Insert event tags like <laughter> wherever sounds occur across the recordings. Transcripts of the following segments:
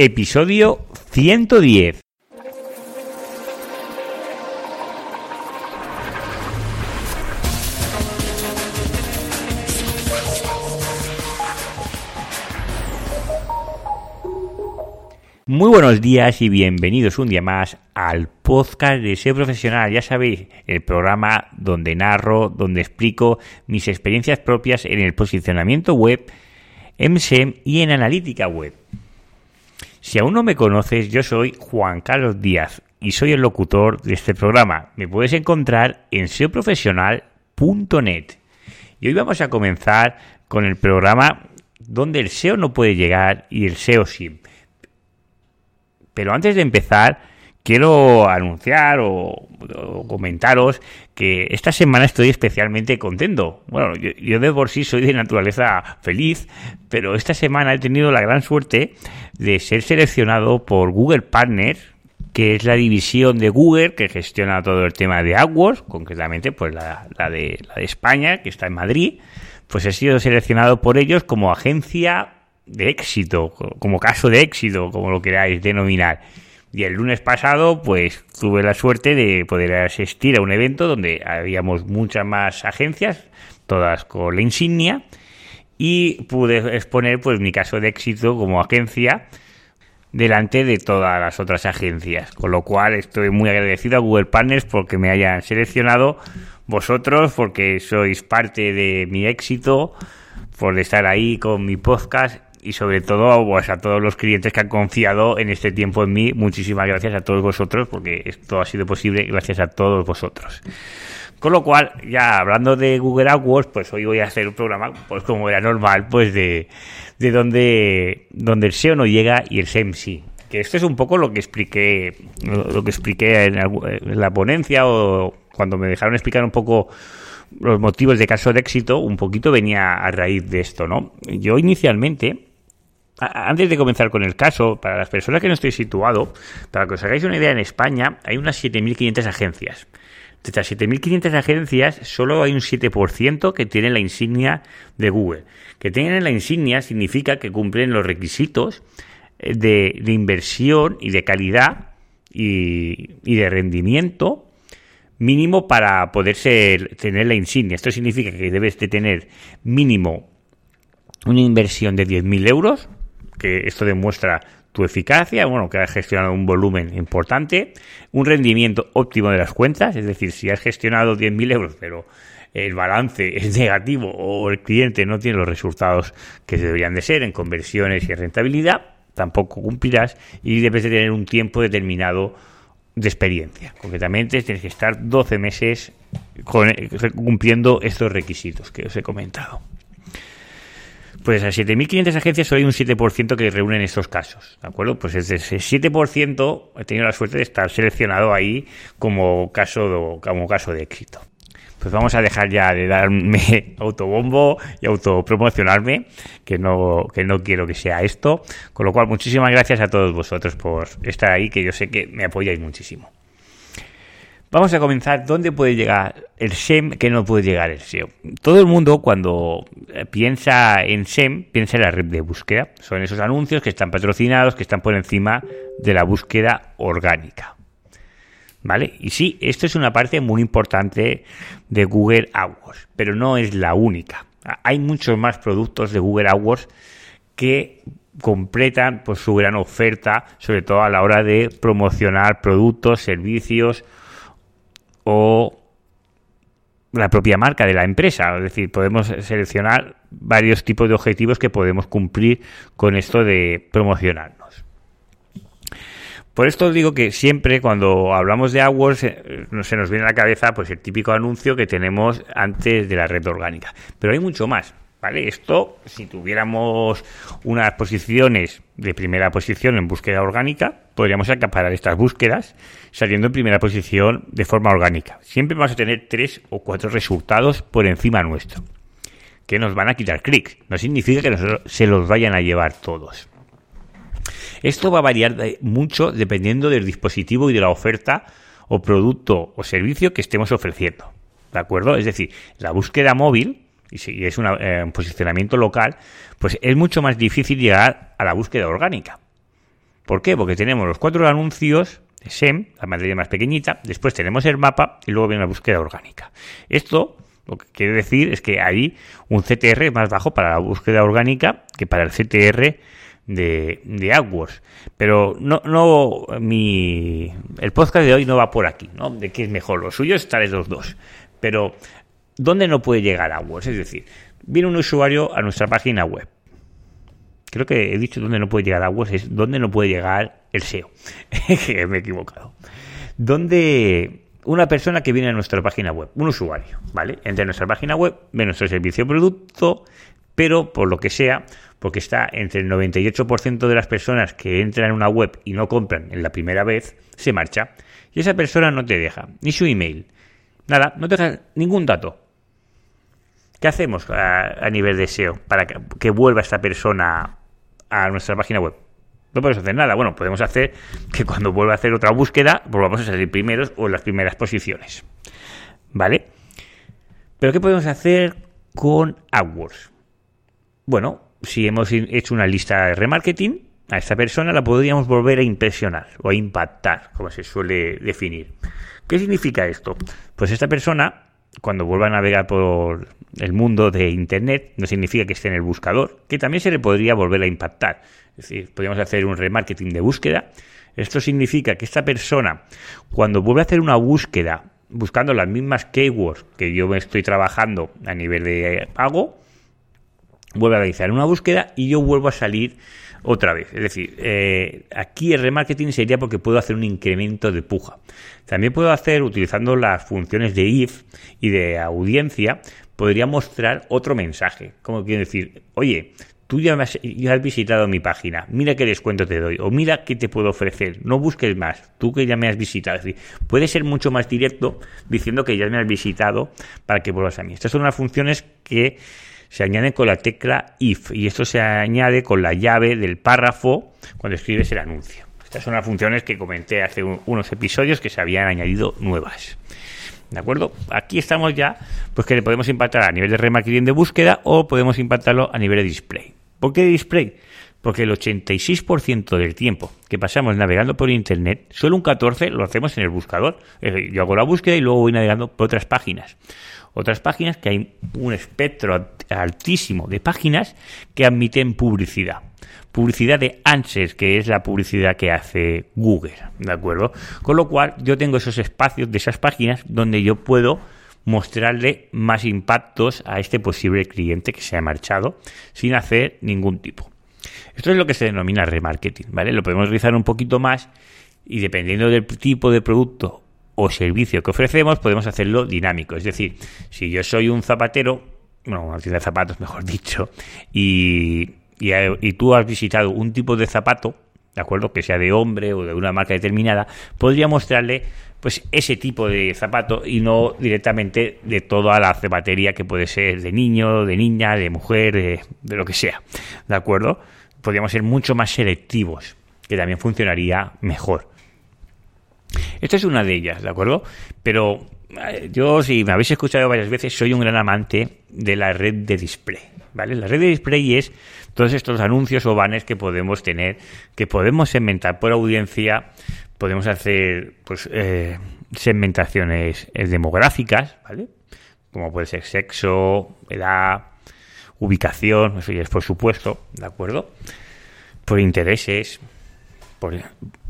episodio 110. Muy buenos días y bienvenidos un día más al podcast de SEO Profesional. Ya sabéis, el programa donde narro, donde explico mis experiencias propias en el posicionamiento web, en SEM y en analítica web. Si aún no me conoces, yo soy Juan Carlos Díaz y soy el locutor de este programa. Me puedes encontrar en seoprofesional.net. Y hoy vamos a comenzar con el programa donde el SEO no puede llegar y el SEO sí. Pero antes de empezar, quiero anunciar o, comentaros que esta semana estoy especialmente contento. Bueno, yo, de por sí soy de naturaleza feliz, pero esta semana he tenido la gran suerte de ser seleccionado por Google Partners, que es la división de Google que gestiona todo el tema de AdWords, concretamente pues la, la de España, que está en Madrid. Pues he sido seleccionado por ellos como agencia de éxito, como caso de éxito, como lo queráis denominar. Y el lunes pasado, pues tuve la suerte de poder asistir a un evento donde habíamos muchas más agencias, todas con la insignia, y pude exponer pues mi caso de éxito como agencia delante de todas las otras agencias. Con lo cual estoy muy agradecido a Google Partners porque me hayan seleccionado vosotros, porque sois parte de mi éxito, por estar ahí con mi podcast y sobre todo pues, a todos los clientes que han confiado en este tiempo en mí. Muchísimas gracias a todos vosotros porque esto ha sido posible gracias a todos vosotros. Con lo cual, ya hablando de Google AdWords, pues hoy voy a hacer un programa, pues como era normal, pues de, de donde, donde el SEO no llega y el SEM sí. Que esto es un poco lo que expliqué, lo que expliqué en, en la ponencia o cuando me dejaron explicar un poco los motivos de caso de éxito, un poquito venía a raíz de esto, ¿no? Yo inicialmente antes de comenzar con el caso, para las personas que no estoy situado, para que os hagáis una idea, en España hay unas 7.500 agencias. De estas 7.500 agencias, solo hay un 7% que tienen la insignia de Google. Que tienen la insignia significa que cumplen los requisitos eh, de, inversión y de calidad y, de rendimiento mínimo para poder tener la insignia. Esto significa que debes de tener mínimo una inversión de 10.000 euros que esto demuestra tu eficacia, bueno, que has gestionado un volumen importante, un rendimiento óptimo de las cuentas, es decir, si has gestionado 10.000 euros, pero el balance <laughs> es negativo o el cliente no tiene los resultados que deberían de ser en conversiones y rentabilidad, tampoco cumplirás y debes de tener un tiempo determinado de experiencia. Concretamente, tienes que estar 12 meses cumpliendo estos requisitos que os he comentado. Pues a 7.500 agencias solo hay un 7% que reúnen estos casos, ¿de acuerdo? Pues ese 7% he tenido la suerte de estar seleccionado ahí como caso como caso de éxito. Pues vamos a dejar ya de darme <laughs> autobombo y autopromocionarme, que no, que no quiero que sea esto. Con lo cual, muchísimas gracias a todos vosotros por estar ahí, que yo sé que me apoyáis muchísimo. Vamos a comenzar. ¿Dónde puede llegar el SEM que no puede llegar el SEO? Todo el mundo cuando eh, piensa en SEM piensa en la red de búsqueda. Son esos anuncios que están patrocinados, que están por encima de la búsqueda orgánica. ¿Vale? Y sí, esto es una parte muy importante de Google AdWords, pero no es la única. Hay muchos más productos de Google AdWords que completan pues, su gran oferta, sobre todo a la hora de promocionar productos, servicios o la propia marca de la empresa. Es decir, podemos seleccionar varios tipos de objetivos que podemos cumplir con esto de promocionarnos. Por esto digo que siempre cuando hablamos de AdWords eh, se nos viene a la cabeza pues el típico anuncio que tenemos antes de la red orgánica. Pero hay mucho más. ¿Vale? Esto, si tuviéramos unas posiciones de primera posición en búsqueda orgánica, podríamos acaparar estas búsquedas saliendo en primera posición de forma orgánica. Siempre vamos a tener tres o cuatro resultados por encima nuestro, que nos van a quitar clics. No significa que se los vayan a llevar todos. Esto va a variar mucho dependiendo del dispositivo y de la oferta o producto o servicio que estemos ofreciendo. ¿De acuerdo? Es decir, la búsqueda móvil y si es eh, un posicionamiento local, pues es mucho más difícil llegar a la búsqueda orgánica. ¿Por qué? Porque tenemos los cuatro anuncios SEM, la materia más pequeñita, después tenemos el mapa y luego viene la búsqueda orgánica. Esto lo que quiere decir es que hay un CTR más bajo para la búsqueda orgánica que para el CTR de, de AdWords. Pero no, no, mi, el podcast de hoy no va por aquí, ¿no? De qué es mejor. Lo suyo es estar los dos. Pero, ¿dónde no puede llegar AdWords? Es decir, viene un usuario a nuestra página web. Creo que he dicho dónde no puede llegar AdWords, es dónde no puede llegar el SEO. <laughs> me he equivocado. Donde una persona que viene a nuestra página web, un usuario, ¿vale? Entra en nuestra página web, ve nuestro servicio o producto, pero por lo que sea, porque está entre el 98% de las personas que entran en una web y no compran en la primera vez, se marcha. Y esa persona no te deja ni su email, nada, no te deja ningún dato. ¿Qué hacemos a, nivel de SEO para que vuelva esta persona a nuestra página web? No podemos hacer nada. Bueno, podemos hacer que cuando vuelva a hacer otra búsqueda, volvamos a salir primeros o en las primeras posiciones. ¿Vale? Pero ¿qué podemos hacer con AdWords? Bueno, si hemos hecho una lista de remarketing, a esta persona la podríamos volver a impresionar o a impactar, como se suele definir. ¿Qué significa esto? Pues esta persona, cuando vuelva a navegar por el mundo de Internet, no significa que esté en el buscador, que también se le podría volver a impactar. Es decir, podríamos hacer un remarketing de búsqueda. Esto significa que esta persona, cuando vuelve a hacer una búsqueda buscando las mismas keywords que yo estoy trabajando a nivel de pago, vuelve a realizar una búsqueda y yo vuelvo a salir otra vez. Es decir, eh, aquí el remarketing sería porque puedo hacer un incremento de puja. También puedo hacer, utilizando las funciones de if y de audiencia, podría mostrar otro mensaje. Como quiero decir, oye, tú ya, has, visitado mi página, mira qué descuento te doy, o mira qué te puedo ofrecer, no busques más, tú que ya me has visitado. Es decir, puede ser mucho más directo diciendo que ya me has visitado para que vuelvas a mí. Estas son unas funciones que se añaden con la tecla if, y esto se añade con la llave del párrafo cuando escribes el anuncio. Estas son las funciones que comenté hace unos episodios que se habían añadido nuevas. ¿De acuerdo? Aquí estamos ya, pues que le podemos impactar a nivel de remarketing de búsqueda o podemos impactarlo a nivel de display. ¿Por qué display? Porque el 86% del tiempo que pasamos navegando por Internet, solo un 14% lo hacemos en el buscador. Yo hago la búsqueda y luego voy navegando por otras páginas. Otras páginas que hay un espectro altísimo de páginas que admiten publicidad. Publicidad de Answers, que es la publicidad que hace Google, ¿de acuerdo? Con lo cual yo tengo esos espacios de esas páginas donde yo puedo mostrarle más impactos a este posible cliente que se ha marchado sin hacer ningún tipo. Esto es lo que se denomina remarketing, ¿vale? Lo podemos realizar un poquito más y dependiendo del tipo de producto o servicio que ofrecemos, podemos hacerlo dinámico. Es decir, si yo soy un zapatero, bueno, una tienda de zapatos, <laughs> mejor dicho, y, y, y tú has visitado un tipo de zapato, ¿de acuerdo? Que sea de hombre o de una marca determinada, podría mostrarle pues ese tipo de zapato y no directamente de toda la zapatería que puede ser de niño, de niña, de mujer, de, lo que sea. ¿De acuerdo? Podríamos ser mucho más selectivos, que también funcionaría mejor. Esta es una de ellas, ¿de acuerdo? Pero eh, yo, si me habéis escuchado varias veces, soy un gran amante de la red de display. ¿Vale? La red de display es todos estos anuncios o banners que podemos tener, que podemos segmentar por audiencia, podemos hacer pues eh, segmentaciones eh, demográficas, ¿vale? Como puede ser sexo, edad, ubicación, eso ya es por supuesto, ¿de acuerdo? Por intereses, por,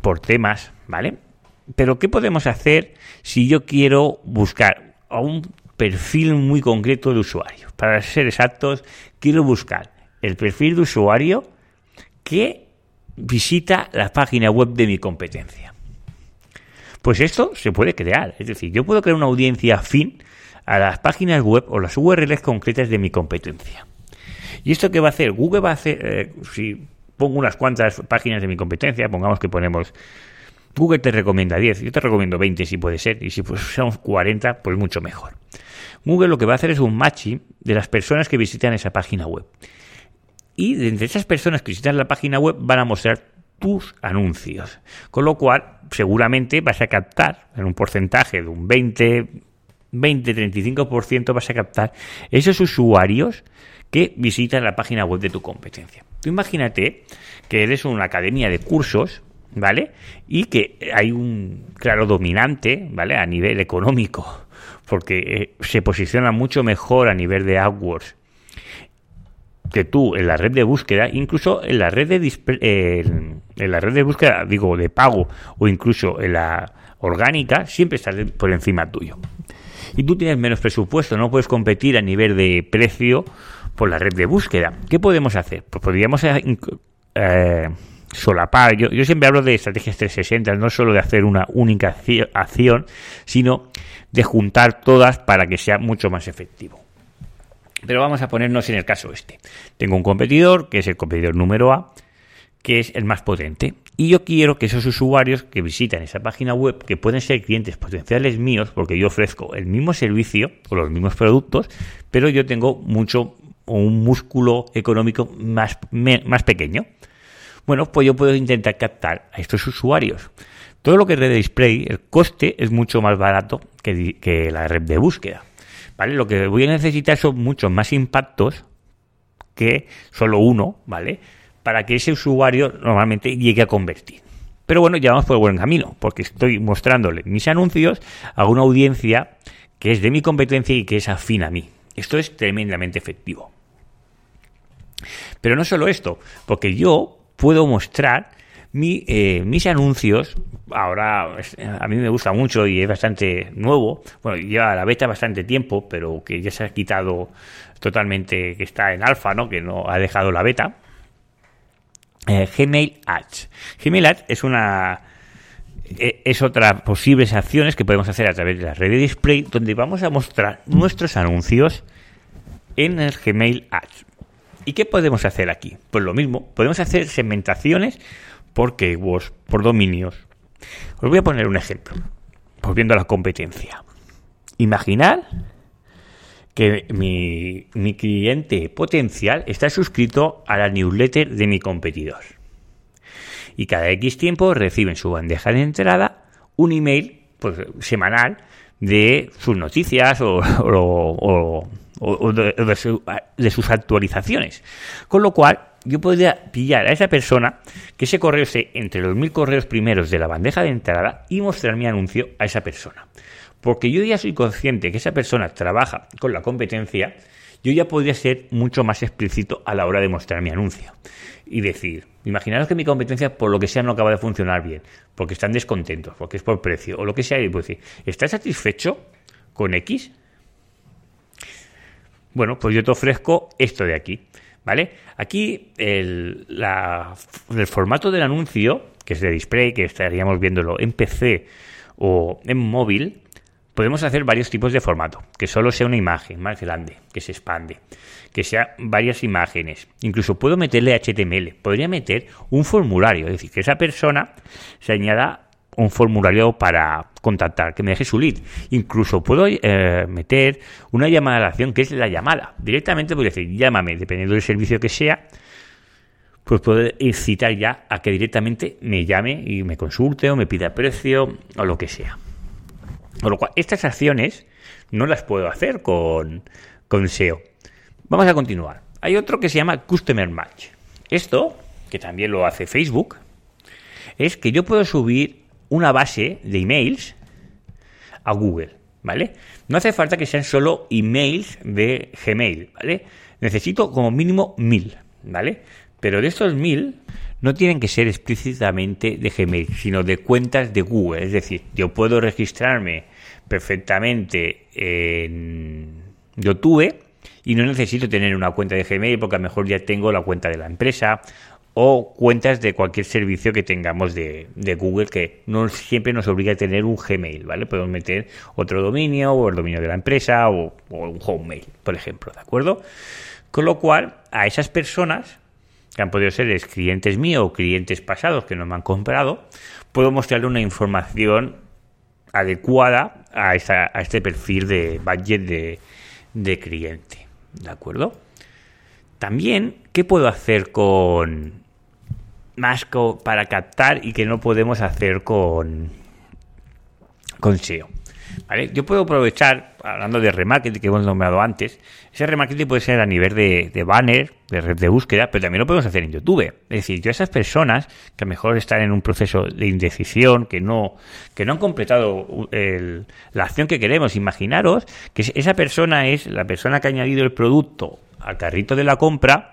por temas, ¿vale? Pero ¿qué podemos hacer si yo quiero buscar a un perfil muy concreto de usuario? Para ser exactos, quiero buscar el perfil de usuario que visita la página web de mi competencia. Pues esto se puede crear. Es decir, yo puedo crear una audiencia afín a las páginas web o las URLs concretas de mi competencia. ¿Y esto qué va a hacer? Google va a hacer, eh, si pongo unas cuantas páginas de mi competencia, pongamos que ponemos, Google te recomienda 10, yo te recomiendo 20 si puede ser, y si pues, usamos 40, pues mucho mejor. Google lo que va a hacer es un matching de las personas que visitan esa página web. Y de entre esas personas que visitan la página web van a mostrar tus anuncios. Con lo cual, seguramente vas a captar en un porcentaje de un 20, 20-35% vas a captar esos usuarios que visitan la página web de tu competencia. Tú imagínate que eres una academia de cursos, ¿vale? Y que hay un claro dominante, ¿vale? A nivel económico, porque eh, se posiciona mucho mejor a nivel de AdWords que tú en la red de búsqueda, incluso en la red de en la red de búsqueda, digo, de pago o incluso en la orgánica, siempre estás por encima tuyo. Y tú tienes menos presupuesto, no puedes competir a nivel de precio por la red de búsqueda. ¿Qué podemos hacer? Pues podríamos eh, eh, solapar. Yo, yo, siempre hablo de estrategias 360, no solo de hacer una única acción, sino de juntar todas para que sea mucho más efectivo. Pero vamos a ponernos en el caso este. Tengo un competidor, que es el competidor número A, que es el más potente. Y yo quiero que esos usuarios que visitan esa página web, que pueden ser clientes potenciales míos, porque yo ofrezco el mismo servicio o los mismos productos, pero yo tengo mucho un músculo económico más, más pequeño. Bueno, pues yo puedo intentar captar a estos usuarios. Todo lo que es red display, el coste es mucho más barato que, que la red de búsqueda. ¿Vale? Lo que voy a necesitar son muchos más impactos que solo uno, ¿vale? Para que ese usuario normalmente llegue a convertir. Pero bueno, ya vamos por el buen camino, porque estoy mostrándole mis anuncios a una audiencia que es de mi competencia y que es afín a mí. Esto es tremendamente efectivo. Pero no solo esto, porque yo puedo mostrar eh, mis anuncios, ahora a mí me gusta mucho y es bastante nuevo, bueno, lleva la beta bastante tiempo, pero que ya se ha quitado totalmente, que está en alfa, ¿no? Que no ha dejado la beta. Eh, Gmail Ads. Gmail Ads es una es otra posibles acciones que podemos hacer a través de la red de display donde vamos a mostrar nuestros anuncios en el Gmail Ads. ¿Y qué podemos hacer aquí? Pues lo mismo, podemos hacer segmentaciones por keywords, por dominios. Os voy a poner un ejemplo, volviendo a la competencia. Imaginad que mi, mi, cliente potencial está suscrito a la newsletter de mi competidor. Y cada X tiempo recibe en su bandeja de entrada un email pues, semanal de sus noticias o, de, sus actualizaciones. Con lo cual, yo podría pillar a esa persona que ese correo esté entre los mil correos primeros de la bandeja de entrada y mostrar mi anuncio a esa persona. Porque yo ya soy consciente que esa persona trabaja con la competencia, yo ya podría ser mucho más explícito a la hora de mostrar mi anuncio. Y decir, imaginaros que mi competencia por lo que sea no acaba de funcionar bien, porque están descontentos, porque es por precio, o lo que sea, y puedo decir, ¿estás satisfecho con X? Bueno, pues yo te ofrezco esto de aquí, ¿vale? Aquí el, el formato del anuncio, que es de display, que estaríamos viéndolo en PC o en móvil, podemos hacer varios tipos de formato, que solo sea una imagen más grande, que se expande, que sea varias imágenes. Incluso puedo meterle HTML, podría meter un formulario, es decir, que esa persona se añada un formulario para contactar, que me deje su lead. Incluso puedo eh, meter una llamada a la acción, que es la llamada. Directamente puedo decir, llámame, dependiendo del servicio que sea, pues puedo incitar ya a que directamente me llame y me consulte o me pida precio o lo que sea. Con lo cual, estas acciones no las puedo hacer con, con SEO. Vamos a continuar. Hay otro que se llama Customer Match. Esto, que también lo hace Facebook, es que yo puedo subir una base de emails a Google, ¿vale? No hace falta que sean solo emails de Gmail, ¿vale? Necesito como mínimo mil, ¿vale? Pero de estos mil no tienen que ser explícitamente de Gmail, sino de cuentas de Google. Es decir, yo puedo registrarme perfectamente en YouTube y no necesito tener una cuenta de Gmail porque a lo mejor ya tengo la cuenta de la empresa o cuentas de cualquier servicio que tengamos de, Google que no siempre nos obliga a tener un Gmail, ¿vale? Podemos meter otro dominio o el dominio de la empresa o, un Homemail, por ejemplo, ¿de acuerdo? Con lo cual, a esas personas que han podido ser clientes míos o clientes pasados que no me han comprado, puedo mostrarle una información adecuada a, este perfil de budget de, cliente, ¿de acuerdo? También, ¿qué puedo hacer con, más para captar y que no podemos hacer con, con SEO. Yo puedo aprovechar, hablando de remarketing que hemos nombrado antes, ese remarketing puede ser a nivel de, banner, de red de búsqueda, pero también lo podemos hacer en YouTube. Es decir, yo a esas personas que a lo mejor están en un proceso de indecisión, que no, que no han completado la acción que queremos, imaginaros que esa persona es la persona que ha añadido el producto al carrito de la compra,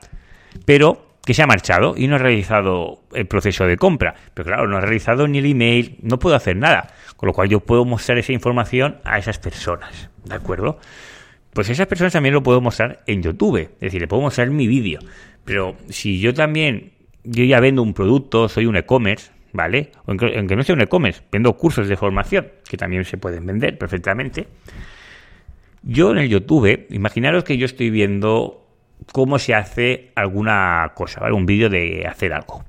pero que se ha marchado y no ha realizado el proceso de compra. Pero claro, no ha realizado ni el email, no puedo hacer nada. Con lo cual yo puedo mostrar esa información a esas personas. ¿De acuerdo? Pues esas personas también lo puedo mostrar en YouTube. Es decir, le puedo mostrar mi vídeo. Pero si yo también, yo ya vendo un producto, soy un e-commerce, ¿vale? Aunque, no sea un e-commerce, vendo cursos de formación, que también se pueden vender perfectamente. Yo en el YouTube, imaginaros que yo estoy viendo cómo se hace alguna cosa, ¿vale? Un vídeo de hacer algo.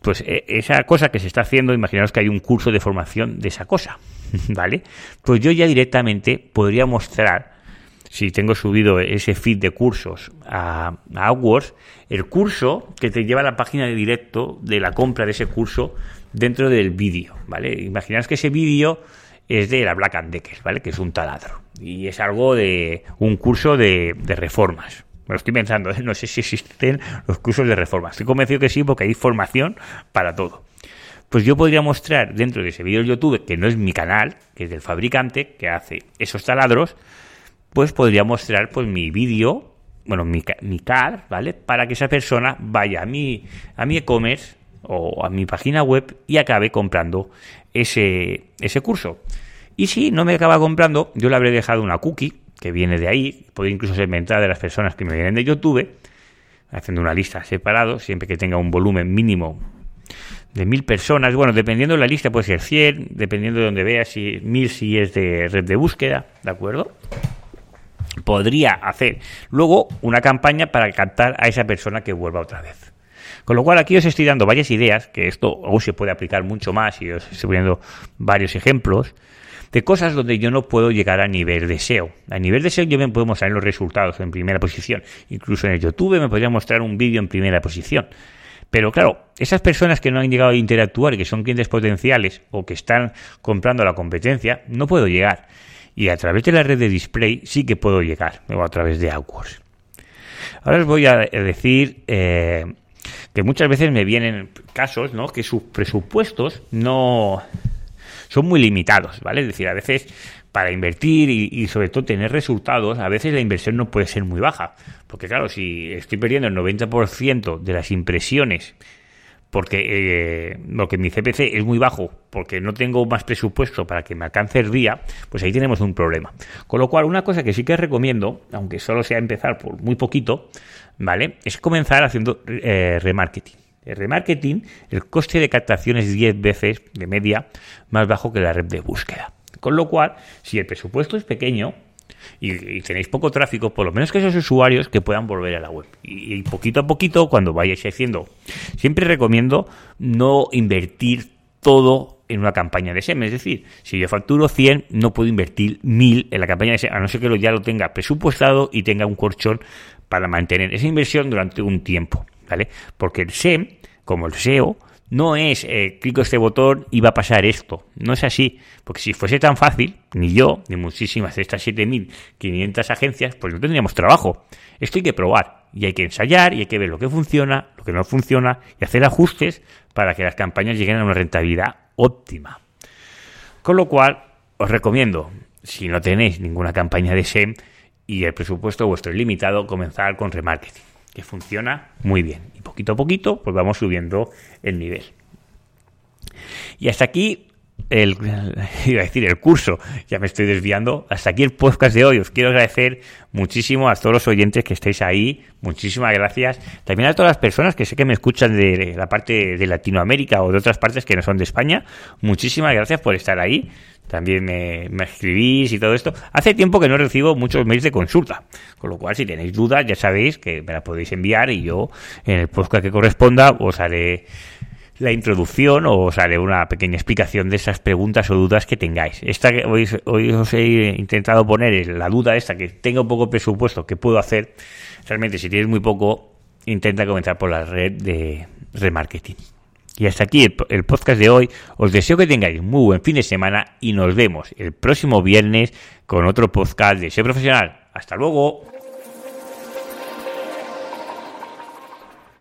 Pues e, esa cosa que se está haciendo, imaginaos que hay un curso de formación de esa cosa, <laughs> ¿vale? Pues yo ya directamente podría mostrar, si tengo subido ese feed de cursos a, a el curso que te lleva a la página de directo de la compra de ese curso dentro del vídeo, ¿vale? Imaginaos que ese vídeo es de la Black and Decker, ¿vale? Que es un taladro. Y es algo de un curso de reformas, me lo estoy pensando, ¿eh? no sé si existen los cursos de reforma. Estoy convencido que sí, porque hay formación para todo. Pues yo podría mostrar dentro de ese vídeo de YouTube, que no es mi canal, que es del fabricante que hace esos taladros, pues podría mostrar pues mi vídeo, bueno, mi, mi car, ¿vale? Para que esa persona vaya a mi a mi e-commerce o a mi página web y acabe comprando ese, ese curso. Y si no me acaba comprando, yo le habré dejado una cookie que viene de ahí, puede incluso segmentar de las personas que me vienen de YouTube, haciendo una lista separado, siempre que tenga un volumen mínimo de mil personas. Bueno, dependiendo de la lista puede ser 100, dependiendo de donde veas, si mil si es de red de búsqueda, ¿de acuerdo? Podría hacer luego una campaña para captar a esa persona que vuelva otra vez. Con lo cual aquí os estoy dando varias ideas, que esto aún se puede aplicar mucho más y os estoy poniendo varios ejemplos de cosas donde yo no puedo llegar a nivel de SEO. A nivel de SEO yo me puedo mostrar los resultados en primera posición. Incluso en el YouTube me podría mostrar un vídeo en primera posición. Pero claro, esas personas que no han llegado a interactuar que son clientes potenciales o que están comprando la competencia, no puedo llegar. Y a través de la red de display sí que puedo llegar, o a través de AdWords. Ahora os voy a decir eh, que muchas veces me vienen casos, ¿no? Que sus presupuestos no, son muy limitados, ¿vale? Es decir, a veces para invertir y, sobre todo tener resultados, a veces la inversión no puede ser muy baja. Porque claro, si estoy perdiendo el 90% de las impresiones porque, eh, que mi CPC es muy bajo, porque no tengo más presupuesto para que me alcance el día, pues ahí tenemos un problema. Con lo cual, una cosa que sí que recomiendo, aunque solo sea empezar por muy poquito, ¿vale? Es comenzar haciendo eh, remarketing. El remarketing, el coste de captación es 10 veces de media más bajo que la red de búsqueda. Con lo cual, si el presupuesto es pequeño y, tenéis poco tráfico, por lo menos que esos usuarios que puedan volver a la web. Y, poquito a poquito, cuando vayáis haciendo, siempre recomiendo no invertir todo en una campaña de SEM. Es decir, si yo facturo 100, no puedo invertir 1000 en la campaña de SEM, a no ser que ya lo tenga presupuestado y tenga un colchón para mantener esa inversión durante un tiempo. ¿Vale? Porque el SEM, como el SEO, no es eh, clico este botón y va a pasar esto. No es así. Porque si fuese tan fácil, ni yo, ni muchísimas de estas 7.500 agencias, pues no tendríamos trabajo. Esto hay que probar. Y hay que ensayar y hay que ver lo que funciona, lo que no funciona y hacer ajustes para que las campañas lleguen a una rentabilidad óptima. Con lo cual, os recomiendo, si no tenéis ninguna campaña de SEM y el presupuesto vuestro es limitado, comenzar con remarketing que funciona muy bien. Y poquito a poquito, pues vamos subiendo el nivel. Y hasta aquí el, <laughs> iba a decir el curso, ya me estoy desviando. Hasta aquí el podcast de hoy. Os quiero agradecer muchísimo a todos los oyentes que estáis ahí. Muchísimas gracias. También a todas las personas que sé que me escuchan de la parte de Latinoamérica o de otras partes que no son de España. Muchísimas gracias por estar ahí también me, escribís y todo esto. Hace tiempo que no recibo muchos mails de consulta, con lo cual si tenéis dudas ya sabéis que me la podéis enviar y yo en el podcast que corresponda os haré la introducción o os haré una pequeña explicación de esas preguntas o dudas que tengáis. Esta que hoy, hoy os he intentado poner es la duda esta que tengo poco presupuesto, que puedo hacer? Realmente si tienes muy poco, intenta comenzar por la red de remarketing. Y hasta aquí el, el podcast de hoy. Os deseo que tengáis muy buen fin de semana y nos vemos el próximo viernes con otro podcast de Ser Profesional. Hasta luego.